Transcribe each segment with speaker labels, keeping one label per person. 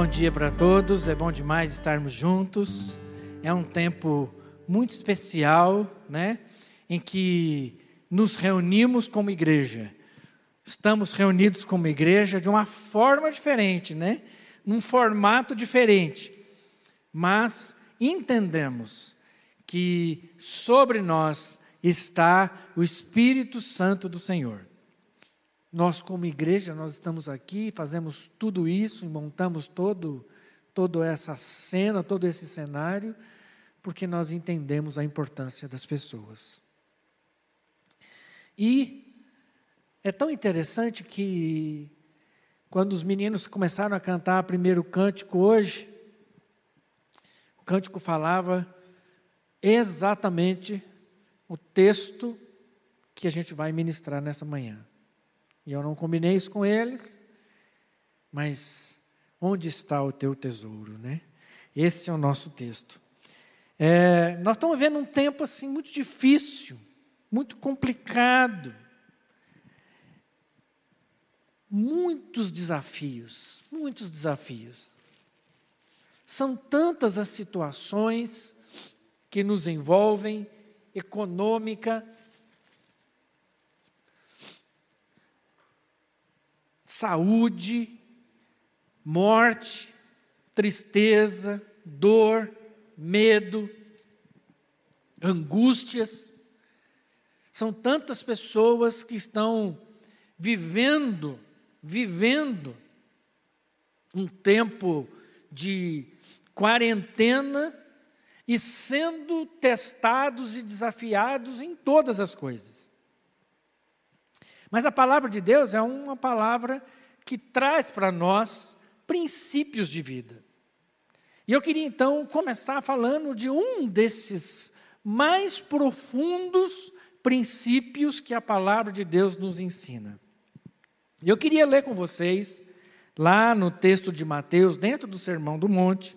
Speaker 1: Bom dia para todos, é bom demais estarmos juntos. É um tempo muito especial, né? Em que nos reunimos como igreja. Estamos reunidos como igreja de uma forma diferente, né? Num formato diferente. Mas entendemos que sobre nós está o Espírito Santo do Senhor. Nós, como igreja, nós estamos aqui, fazemos tudo isso e montamos todo, toda essa cena, todo esse cenário, porque nós entendemos a importância das pessoas. E é tão interessante que, quando os meninos começaram a cantar o primeiro cântico hoje, o cântico falava exatamente o texto que a gente vai ministrar nessa manhã. E eu não combinei isso com eles, mas onde está o teu tesouro, né? Esse é o nosso texto. É, nós estamos vendo um tempo assim muito difícil, muito complicado, muitos desafios, muitos desafios. São tantas as situações que nos envolvem, econômica, saúde, morte, tristeza, dor, medo, angústias. São tantas pessoas que estão vivendo, vivendo um tempo de quarentena e sendo testados e desafiados em todas as coisas. Mas a palavra de Deus é uma palavra que traz para nós princípios de vida. E eu queria então começar falando de um desses mais profundos princípios que a palavra de Deus nos ensina. E eu queria ler com vocês, lá no texto de Mateus, dentro do Sermão do Monte,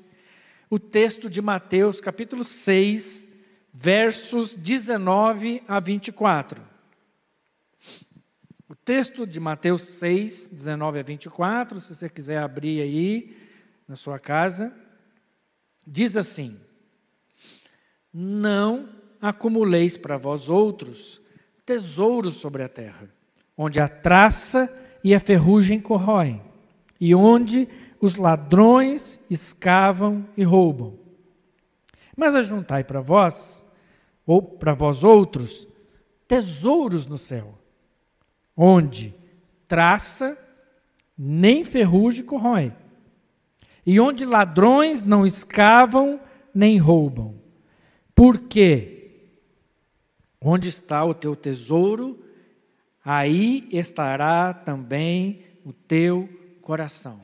Speaker 1: o texto de Mateus, capítulo 6, versos 19 a 24. O texto de Mateus 6, 19 a 24, se você quiser abrir aí na sua casa, diz assim: Não acumuleis para vós outros tesouros sobre a terra, onde a traça e a ferrugem corroem, e onde os ladrões escavam e roubam. Mas ajuntai para vós, ou para vós outros, tesouros no céu onde traça, nem ferrugem corrói, e onde ladrões não escavam nem roubam. Porque onde está o teu tesouro, aí estará também o teu coração.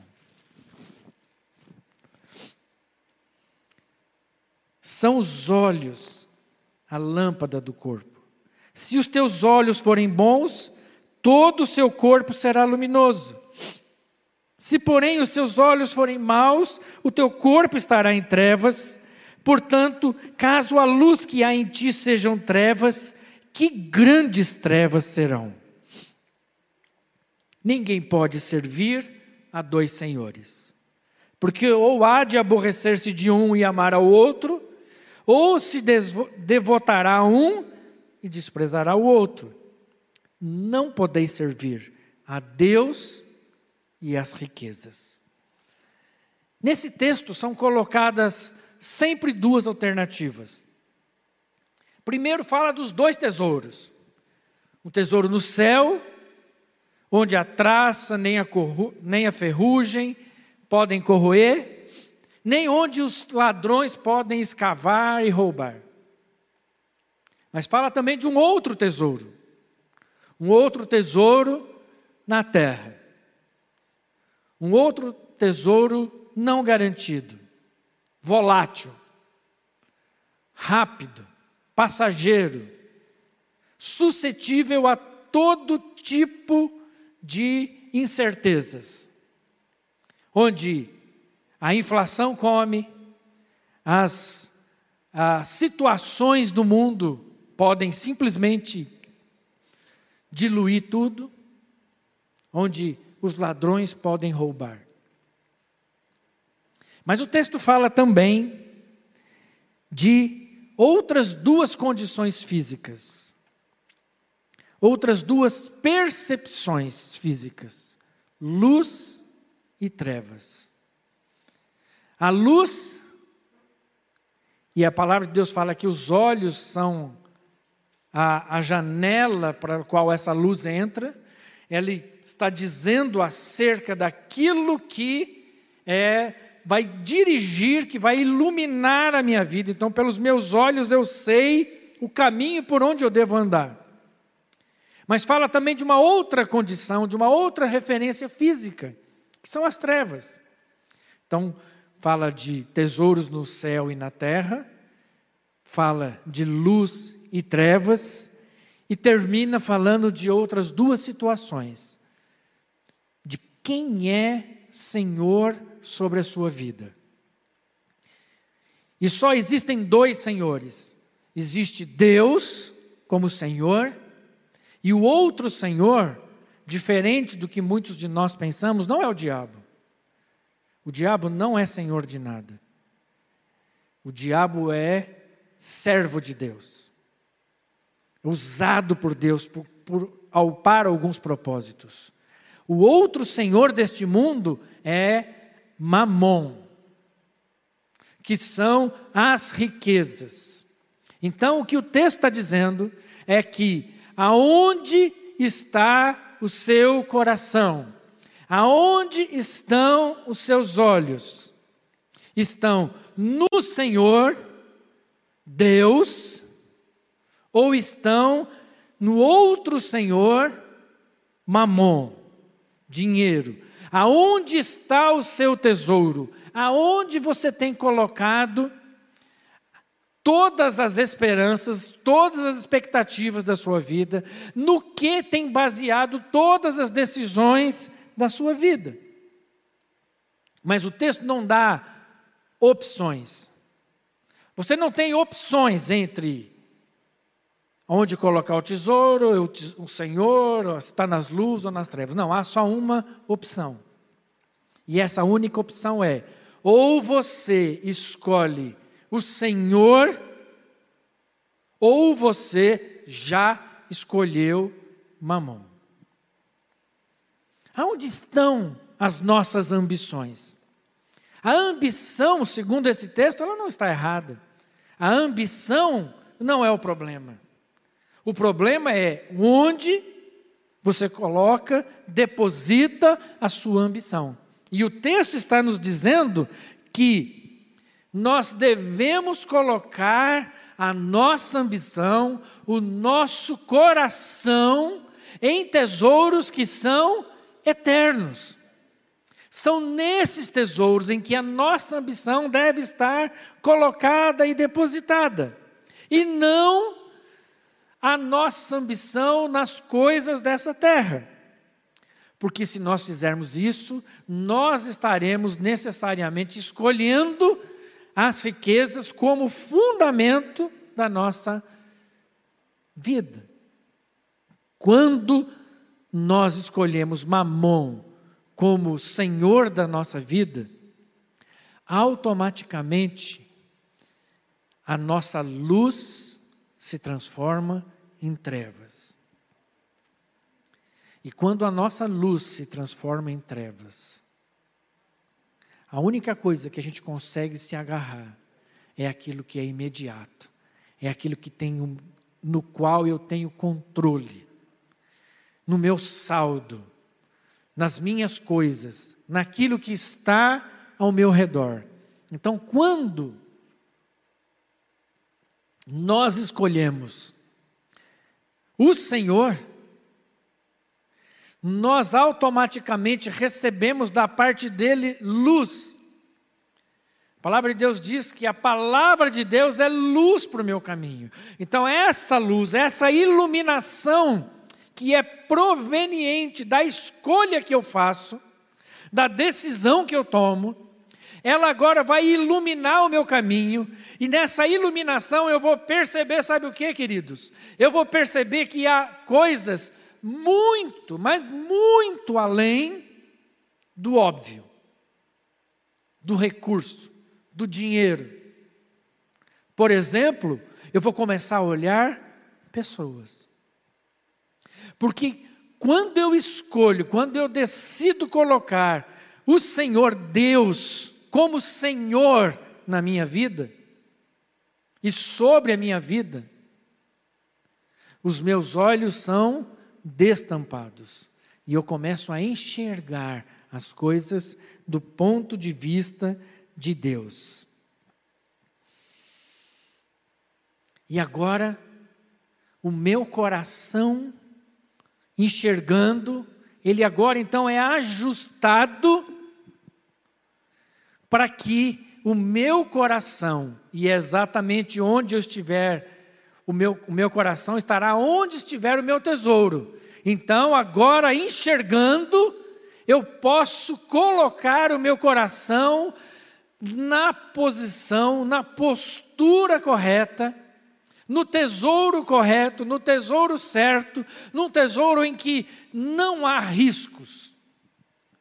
Speaker 1: São os olhos a lâmpada do corpo. Se os teus olhos forem bons, todo o seu corpo será luminoso. Se, porém, os seus olhos forem maus, o teu corpo estará em trevas. Portanto, caso a luz que há em ti sejam trevas, que grandes trevas serão. Ninguém pode servir a dois senhores, porque ou há de aborrecer-se de um e amar ao outro, ou se devotará a um e desprezará o outro não podeis servir a Deus e as riquezas. Nesse texto são colocadas sempre duas alternativas. Primeiro fala dos dois tesouros: um tesouro no céu, onde a traça nem a, nem a ferrugem podem corroer, nem onde os ladrões podem escavar e roubar. Mas fala também de um outro tesouro, um outro tesouro na terra, um outro tesouro não garantido, volátil, rápido, passageiro, suscetível a todo tipo de incertezas, onde a inflação come, as, as situações do mundo podem simplesmente diluir tudo, onde os ladrões podem roubar. Mas o texto fala também de outras duas condições físicas, outras duas percepções físicas: luz e trevas. A luz, e a palavra de Deus fala que os olhos são a, a janela para a qual essa luz entra, ele está dizendo acerca daquilo que é vai dirigir, que vai iluminar a minha vida. Então, pelos meus olhos eu sei o caminho por onde eu devo andar. Mas fala também de uma outra condição, de uma outra referência física, que são as trevas. Então, fala de tesouros no céu e na terra, fala de luz e trevas, e termina falando de outras duas situações: de quem é Senhor sobre a sua vida. E só existem dois senhores: existe Deus como Senhor, e o outro Senhor, diferente do que muitos de nós pensamos, não é o diabo. O diabo não é senhor de nada. O diabo é servo de Deus, usado por Deus por, por, ao, para alguns propósitos. O outro senhor deste mundo é Mamon, que são as riquezas. Então, o que o texto está dizendo é que aonde está o seu coração, aonde estão os seus olhos, estão no Senhor Deus ou estão no outro Senhor, Mamon, dinheiro. Aonde está o seu tesouro? Aonde você tem colocado todas as esperanças, todas as expectativas da sua vida? No que tem baseado todas as decisões da sua vida? Mas o texto não dá opções. Você não tem opções entre onde colocar o tesouro, o Senhor, se está nas luzes ou nas trevas. Não, há só uma opção. E essa única opção é: ou você escolhe o Senhor, ou você já escolheu mamão. Aonde estão as nossas ambições? A ambição, segundo esse texto, ela não está errada. A ambição não é o problema. O problema é onde você coloca, deposita a sua ambição. E o texto está nos dizendo que nós devemos colocar a nossa ambição, o nosso coração em tesouros que são eternos. São nesses tesouros em que a nossa ambição deve estar colocada e depositada, e não a nossa ambição nas coisas dessa terra. Porque se nós fizermos isso, nós estaremos necessariamente escolhendo as riquezas como fundamento da nossa vida. Quando nós escolhemos Mamon como Senhor da nossa vida, automaticamente a nossa luz se transforma em trevas. E quando a nossa luz se transforma em trevas, a única coisa que a gente consegue se agarrar é aquilo que é imediato, é aquilo que tem no qual eu tenho controle, no meu saldo, nas minhas coisas, naquilo que está ao meu redor. Então, quando nós escolhemos o Senhor, nós automaticamente recebemos da parte dele luz. A palavra de Deus diz que a palavra de Deus é luz para o meu caminho. Então, essa luz, essa iluminação, que é proveniente da escolha que eu faço, da decisão que eu tomo, ela agora vai iluminar o meu caminho, e nessa iluminação eu vou perceber, sabe o que, queridos? Eu vou perceber que há coisas muito, mas muito além do óbvio. do recurso, do dinheiro. Por exemplo, eu vou começar a olhar pessoas. Porque quando eu escolho, quando eu decido colocar o Senhor Deus como Senhor na minha vida e sobre a minha vida, os meus olhos são destampados e eu começo a enxergar as coisas do ponto de vista de Deus. E agora, o meu coração enxergando, ele agora então é ajustado para que o meu coração, e é exatamente onde eu estiver, o meu, o meu coração estará onde estiver o meu tesouro. Então, agora enxergando, eu posso colocar o meu coração na posição, na postura correta, no tesouro correto, no tesouro certo, num tesouro em que não há riscos,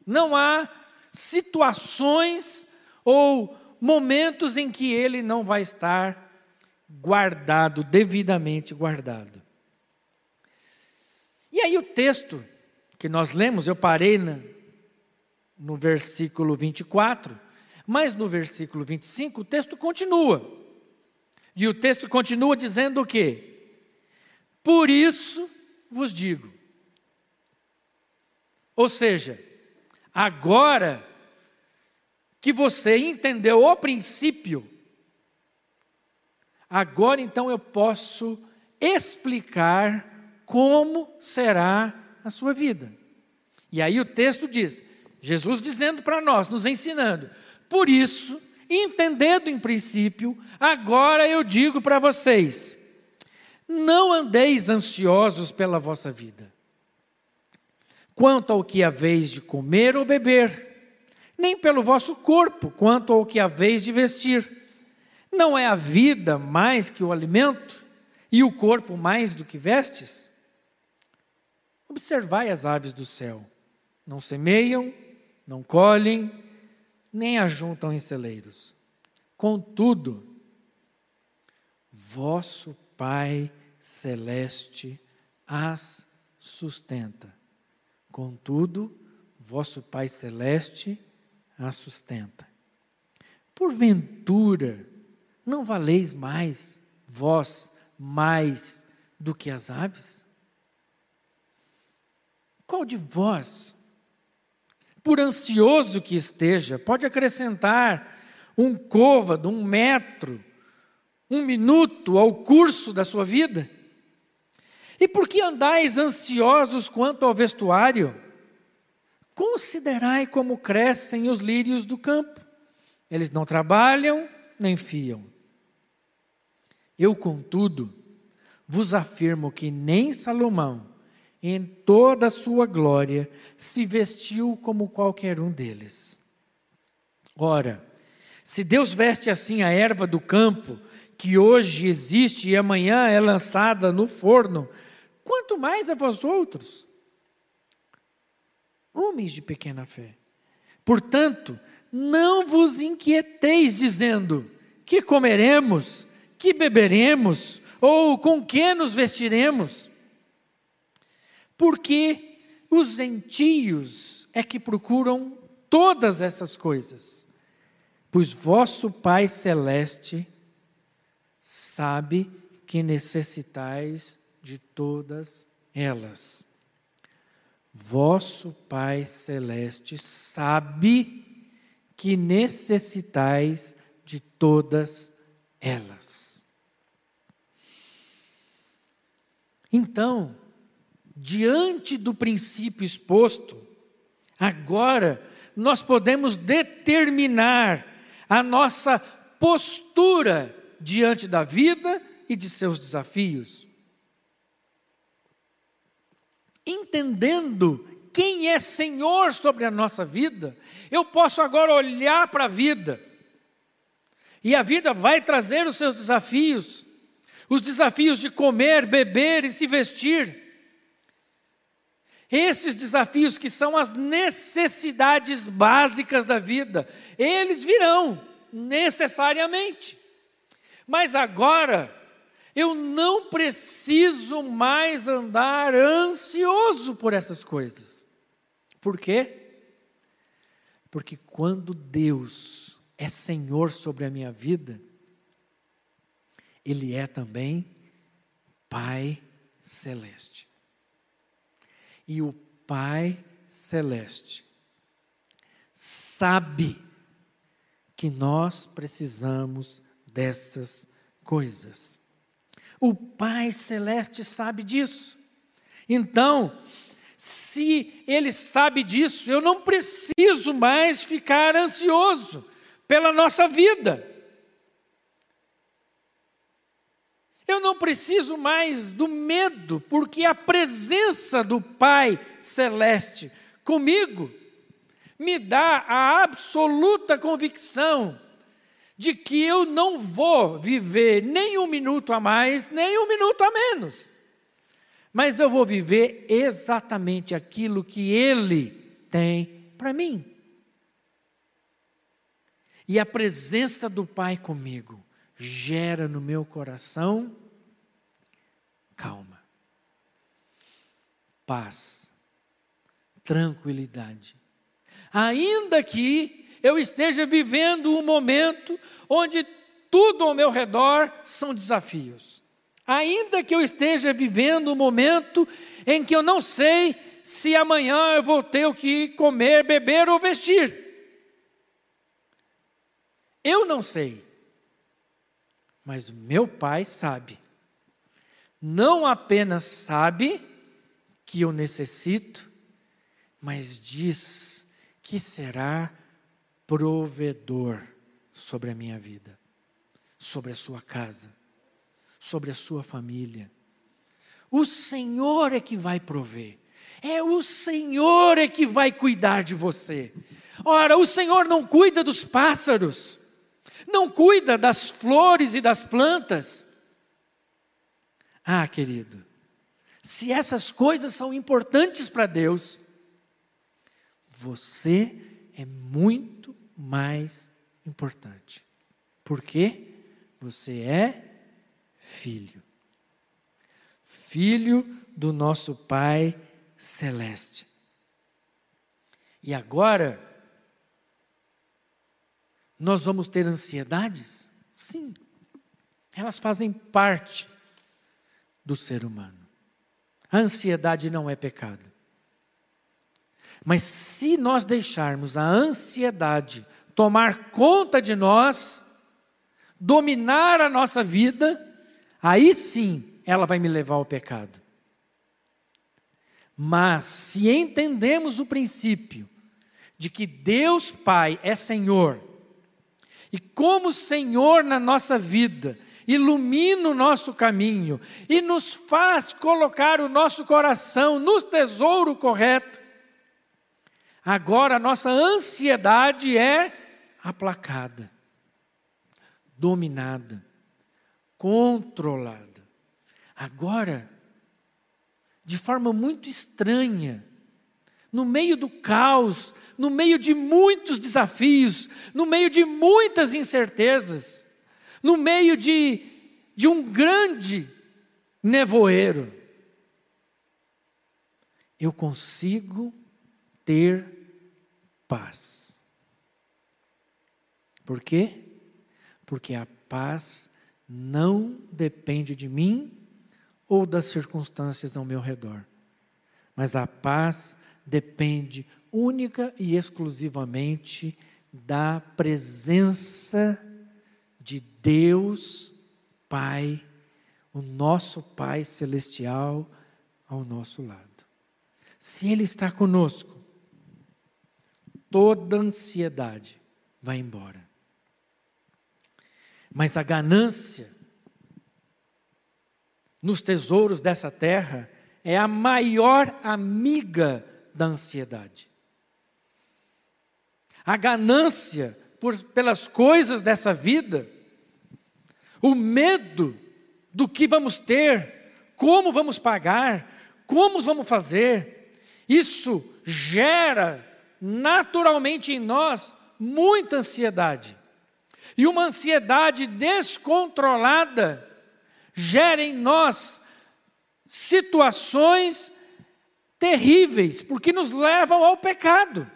Speaker 1: não há situações ou momentos em que ele não vai estar guardado, devidamente guardado. E aí o texto que nós lemos, eu parei na, no versículo 24, mas no versículo 25 o texto continua. E o texto continua dizendo o quê? Por isso vos digo. Ou seja, agora que você entendeu o princípio, agora então eu posso explicar como será a sua vida. E aí o texto diz: Jesus dizendo para nós, nos ensinando, por isso entendendo em princípio, agora eu digo para vocês: não andeis ansiosos pela vossa vida, quanto ao que haveis de comer ou beber, nem pelo vosso corpo, quanto ao que haveis de vestir. Não é a vida mais que o alimento, e o corpo mais do que vestes? Observai as aves do céu: não semeiam, não colhem, nem ajuntam em celeiros. Contudo, vosso Pai celeste as sustenta. Contudo, vosso Pai celeste as sustenta. Porventura, não valeis mais, vós, mais do que as aves? Qual de vós por ansioso que esteja, pode acrescentar um côvado, um metro, um minuto ao curso da sua vida? E por que andais ansiosos quanto ao vestuário? Considerai como crescem os lírios do campo. Eles não trabalham nem fiam. Eu, contudo, vos afirmo que nem Salomão, em toda a sua glória, se vestiu como qualquer um deles. Ora, se Deus veste assim a erva do campo, que hoje existe e amanhã é lançada no forno, quanto mais a vós outros, homens de pequena fé. Portanto, não vos inquieteis dizendo: que comeremos, que beberemos, ou com que nos vestiremos? porque os gentios é que procuram todas essas coisas, pois vosso Pai Celeste sabe que necessitais de todas elas. Vosso Pai Celeste sabe que necessitais de todas elas. Então, diante do princípio exposto, agora nós podemos determinar a nossa postura diante da vida e de seus desafios. Entendendo quem é Senhor sobre a nossa vida, eu posso agora olhar para a vida, e a vida vai trazer os seus desafios, os desafios de comer, beber e se vestir. Esses desafios que são as necessidades básicas da vida, eles virão necessariamente. Mas agora, eu não preciso mais andar ansioso por essas coisas. Por quê? Porque quando Deus é Senhor sobre a minha vida, Ele é também Pai Celeste. E o Pai Celeste sabe que nós precisamos dessas coisas. O Pai Celeste sabe disso. Então, se Ele sabe disso, eu não preciso mais ficar ansioso pela nossa vida. Eu não preciso mais do medo, porque a presença do Pai Celeste comigo me dá a absoluta convicção de que eu não vou viver nem um minuto a mais, nem um minuto a menos mas eu vou viver exatamente aquilo que Ele tem para mim. E a presença do Pai comigo gera no meu coração calma, paz, tranquilidade. Ainda que eu esteja vivendo um momento onde tudo ao meu redor são desafios ainda que eu esteja vivendo um momento em que eu não sei se amanhã eu vou ter o que comer, beber ou vestir. Eu não sei, mas o meu pai sabe. Não apenas sabe que eu necessito, mas diz que será provedor sobre a minha vida, sobre a sua casa sobre a sua família. O Senhor é que vai prover. É o Senhor é que vai cuidar de você. Ora, o Senhor não cuida dos pássaros, não cuida das flores e das plantas. Ah, querido, se essas coisas são importantes para Deus, você é muito mais importante. Por quê? Você é filho. Filho do nosso Pai Celeste. E agora, nós vamos ter ansiedades? Sim, elas fazem parte do ser humano. A ansiedade não é pecado. Mas se nós deixarmos a ansiedade tomar conta de nós, dominar a nossa vida, aí sim ela vai me levar ao pecado. Mas se entendemos o princípio de que Deus Pai é Senhor, e como Senhor na nossa vida, ilumina o nosso caminho e nos faz colocar o nosso coração no tesouro correto, agora a nossa ansiedade é aplacada, dominada controlada. Agora, de forma muito estranha, no meio do caos, no meio de muitos desafios, no meio de muitas incertezas, no meio de, de um grande nevoeiro, eu consigo ter paz. Por quê? Porque a paz não depende de mim ou das circunstâncias ao meu redor, mas a paz depende única e exclusivamente da presença de Deus Pai, o nosso Pai celestial ao nosso lado. Se Ele está conosco, toda ansiedade vai embora. Mas a ganância nos tesouros dessa terra é a maior amiga da ansiedade. A ganância por, pelas coisas dessa vida, o medo do que vamos ter, como vamos pagar, como vamos fazer, Isso gera naturalmente em nós muita ansiedade. E uma ansiedade descontrolada gera em nós situações terríveis, porque nos levam ao pecado.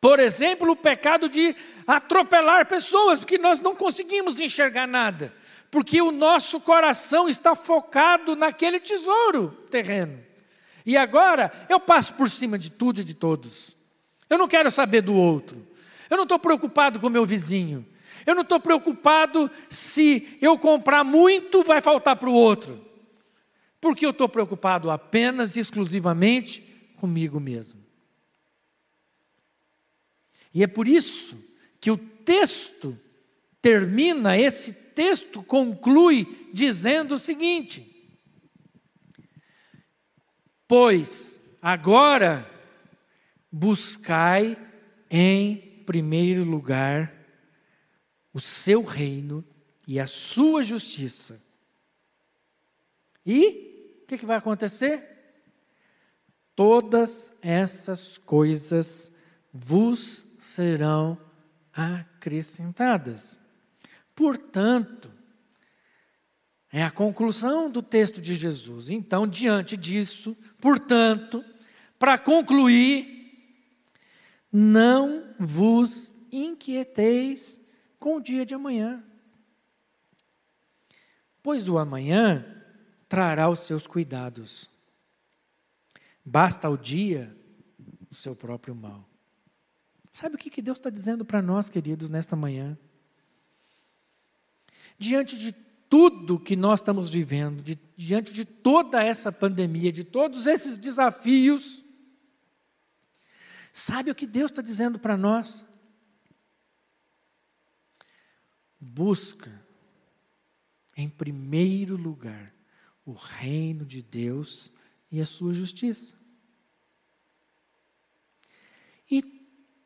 Speaker 1: Por exemplo, o pecado de atropelar pessoas, porque nós não conseguimos enxergar nada, porque o nosso coração está focado naquele tesouro terreno. E agora eu passo por cima de tudo e de todos. Eu não quero saber do outro. Eu não estou preocupado com o meu vizinho. Eu não estou preocupado se eu comprar muito vai faltar para o outro. Porque eu estou preocupado apenas e exclusivamente comigo mesmo. E é por isso que o texto termina, esse texto conclui dizendo o seguinte: Pois agora buscai em primeiro lugar o seu reino e a sua justiça. E o que, que vai acontecer? Todas essas coisas vos serão acrescentadas. Portanto, é a conclusão do texto de Jesus. Então, diante disso, portanto, para concluir, não vos inquieteis com o dia de amanhã, pois o amanhã trará os seus cuidados. Basta ao dia o seu próprio mal. Sabe o que Deus está dizendo para nós, queridos, nesta manhã? Diante de tudo que nós estamos vivendo, de, diante de toda essa pandemia, de todos esses desafios, sabe o que Deus está dizendo para nós? Busca, em primeiro lugar, o reino de Deus e a sua justiça. E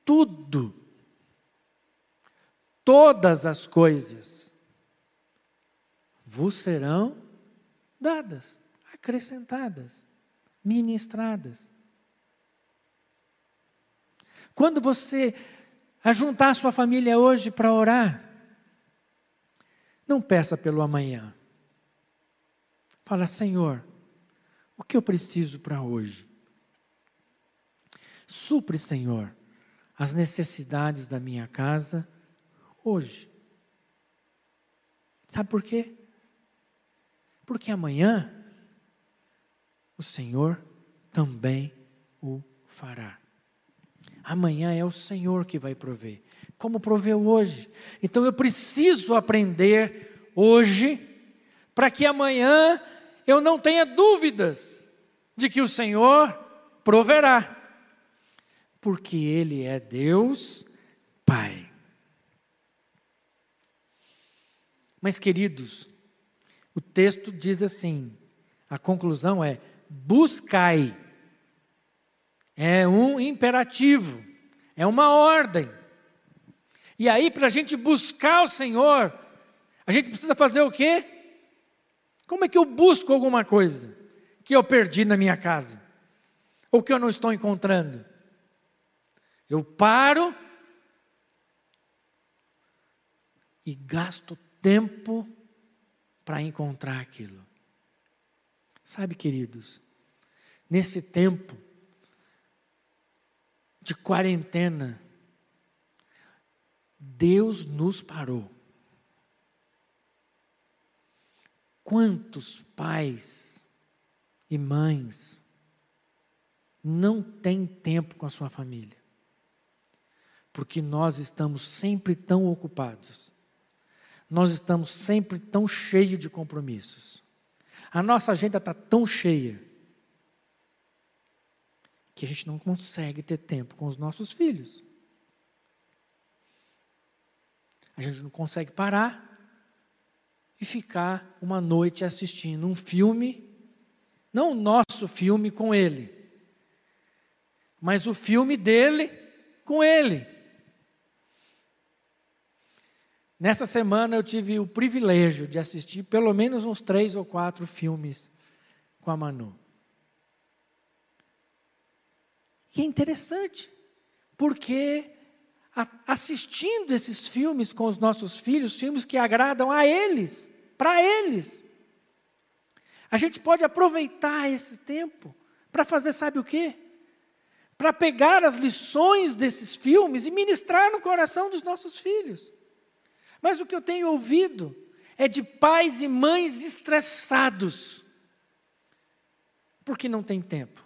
Speaker 1: tudo, todas as coisas vos serão dadas, acrescentadas, ministradas. Quando você ajuntar sua família hoje para orar, não peça pelo amanhã. Fala, Senhor, o que eu preciso para hoje? Supre, Senhor, as necessidades da minha casa hoje. Sabe por quê? Porque amanhã o Senhor também o fará. Amanhã é o Senhor que vai prover, como proveu hoje. Então eu preciso aprender hoje, para que amanhã eu não tenha dúvidas de que o Senhor proverá porque Ele é Deus Pai. Mas, queridos, o texto diz assim: a conclusão é: buscai. É um imperativo, é uma ordem. E aí, para a gente buscar o Senhor, a gente precisa fazer o quê? Como é que eu busco alguma coisa que eu perdi na minha casa? Ou que eu não estou encontrando? Eu paro e gasto tempo para encontrar aquilo. Sabe, queridos, nesse tempo de quarentena, Deus nos parou. Quantos pais e mães não têm tempo com a sua família? porque nós estamos sempre tão ocupados, nós estamos sempre tão cheios de compromissos, a nossa agenda está tão cheia, que a gente não consegue ter tempo com os nossos filhos. A gente não consegue parar e ficar uma noite assistindo um filme, não o nosso filme com ele, mas o filme dele com ele. Nessa semana eu tive o privilégio de assistir pelo menos uns três ou quatro filmes com a Manu. E é interessante, porque assistindo esses filmes com os nossos filhos, filmes que agradam a eles, para eles, a gente pode aproveitar esse tempo para fazer, sabe o quê? Para pegar as lições desses filmes e ministrar no coração dos nossos filhos. Mas o que eu tenho ouvido é de pais e mães estressados, porque não tem tempo.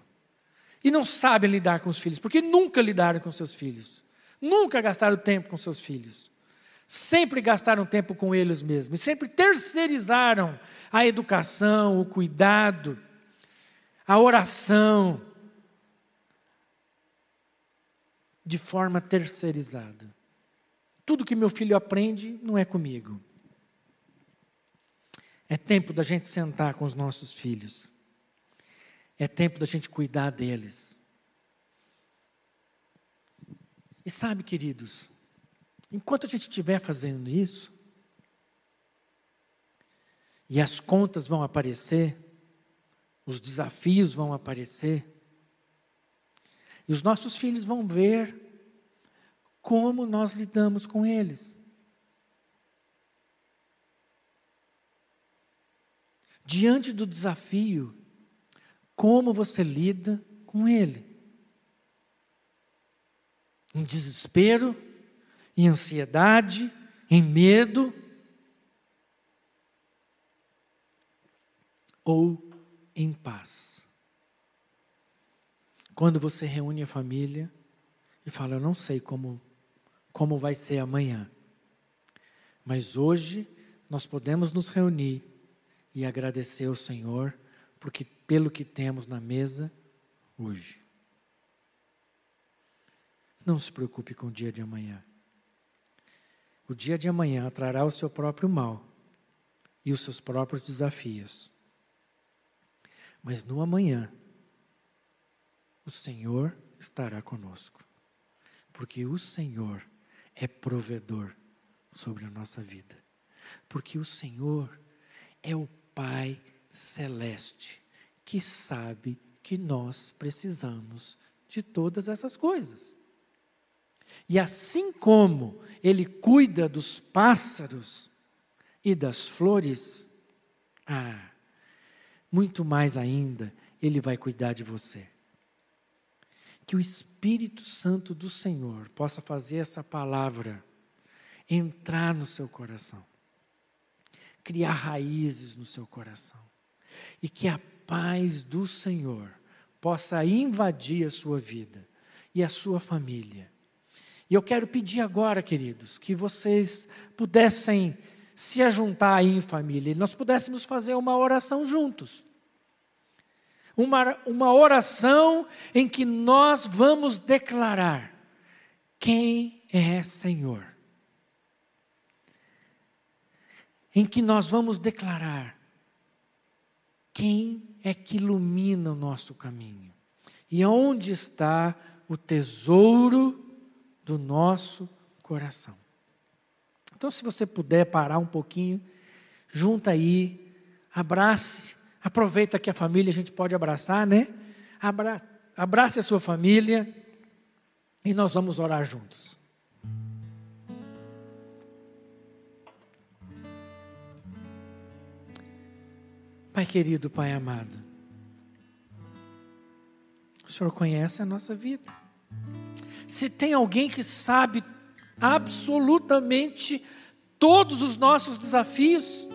Speaker 1: E não sabem lidar com os filhos, porque nunca lidaram com seus filhos. Nunca gastaram tempo com seus filhos. Sempre gastaram tempo com eles mesmos. E sempre terceirizaram a educação, o cuidado, a oração. De forma terceirizada. Tudo que meu filho aprende não é comigo. É tempo da gente sentar com os nossos filhos. É tempo da gente cuidar deles. E sabe, queridos, enquanto a gente estiver fazendo isso, e as contas vão aparecer, os desafios vão aparecer, e os nossos filhos vão ver como nós lidamos com eles. Diante do desafio, como você lida com ele? em desespero, em ansiedade, em medo, ou em paz. Quando você reúne a família e fala, eu não sei como, como vai ser amanhã, mas hoje nós podemos nos reunir e agradecer ao Senhor porque pelo que temos na mesa hoje. Não se preocupe com o dia de amanhã. O dia de amanhã trará o seu próprio mal e os seus próprios desafios. Mas no amanhã, o Senhor estará conosco, porque o Senhor é provedor sobre a nossa vida, porque o Senhor é o Pai celeste que sabe que nós precisamos de todas essas coisas. E assim como ele cuida dos pássaros e das flores, ah, muito mais ainda, ele vai cuidar de você. Que o Espírito Santo do Senhor possa fazer essa palavra entrar no seu coração, criar raízes no seu coração, e que a paz do Senhor possa invadir a sua vida e a sua família e eu quero pedir agora, queridos, que vocês pudessem se ajuntar aí em família e nós pudéssemos fazer uma oração juntos. Uma, uma oração em que nós vamos declarar quem é Senhor. Em que nós vamos declarar quem é que ilumina o nosso caminho e onde está o tesouro do nosso coração. Então, se você puder parar um pouquinho, junta aí, abrace, aproveita que a família a gente pode abraçar, né? Abra, abrace a sua família e nós vamos orar juntos. Pai querido, Pai amado, o Senhor conhece a nossa vida se tem alguém que sabe absolutamente todos os nossos desafios,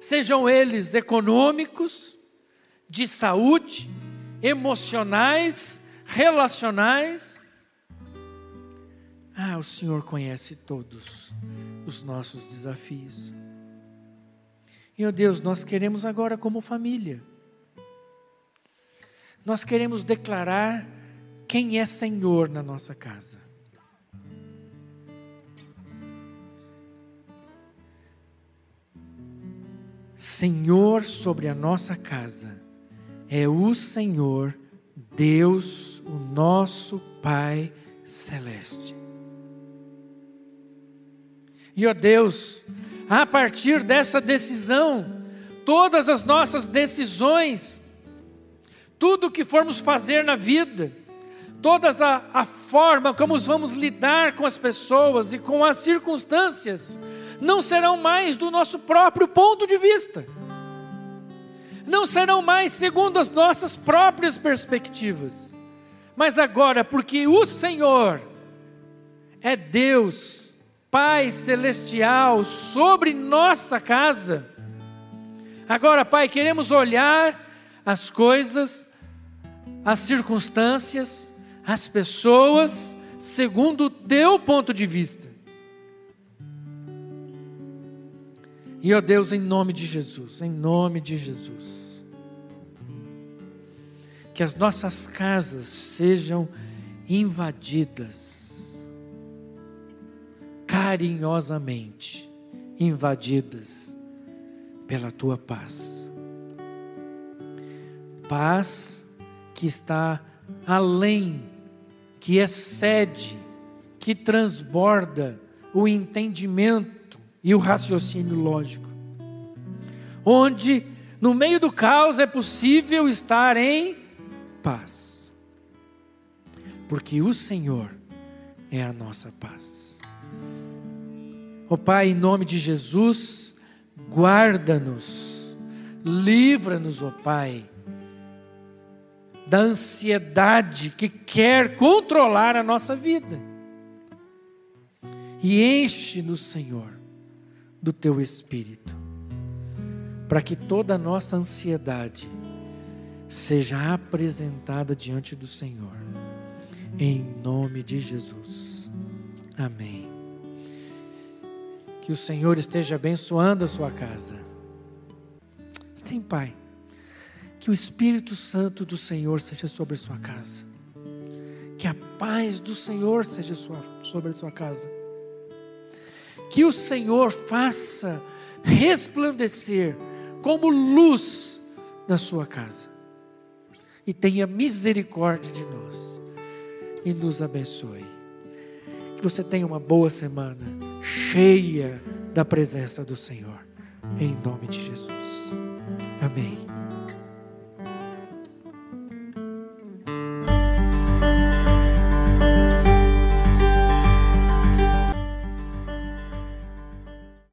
Speaker 1: sejam eles econômicos, de saúde, emocionais, relacionais. Ah, o Senhor conhece todos os nossos desafios. Oh Deus, nós queremos agora, como família, nós queremos declarar quem é Senhor na nossa casa. Senhor sobre a nossa casa é o Senhor, Deus, o nosso Pai celeste. E ó Deus, a partir dessa decisão, todas as nossas decisões, tudo que formos fazer na vida, toda a, a forma como vamos lidar com as pessoas e com as circunstâncias não serão mais do nosso próprio ponto de vista, não serão mais segundo as nossas próprias perspectivas, mas agora, porque o Senhor é Deus, Pai celestial, sobre nossa casa. Agora, Pai, queremos olhar as coisas, as circunstâncias, as pessoas, segundo o teu ponto de vista. E ó Deus, em nome de Jesus, em nome de Jesus, que as nossas casas sejam invadidas, carinhosamente invadidas pela tua paz. Paz que está além, que excede, que transborda o entendimento e o raciocínio lógico. Onde no meio do caos é possível estar em paz. Porque o Senhor é a nossa paz. Ó oh, Pai, em nome de Jesus, guarda-nos, livra-nos, ó oh, Pai, da ansiedade que quer controlar a nossa vida. E enche-nos, Senhor, do teu espírito, para que toda a nossa ansiedade seja apresentada diante do Senhor, em nome de Jesus. Amém. Que o Senhor esteja abençoando a sua casa. Tem Pai. Que o Espírito Santo do Senhor seja sobre a sua casa. Que a paz do Senhor seja sobre a sua casa. Que o Senhor faça resplandecer como luz na sua casa. E tenha misericórdia de nós. E nos abençoe. Que você tenha uma boa semana, cheia da presença do Senhor. Em nome de Jesus. Amém.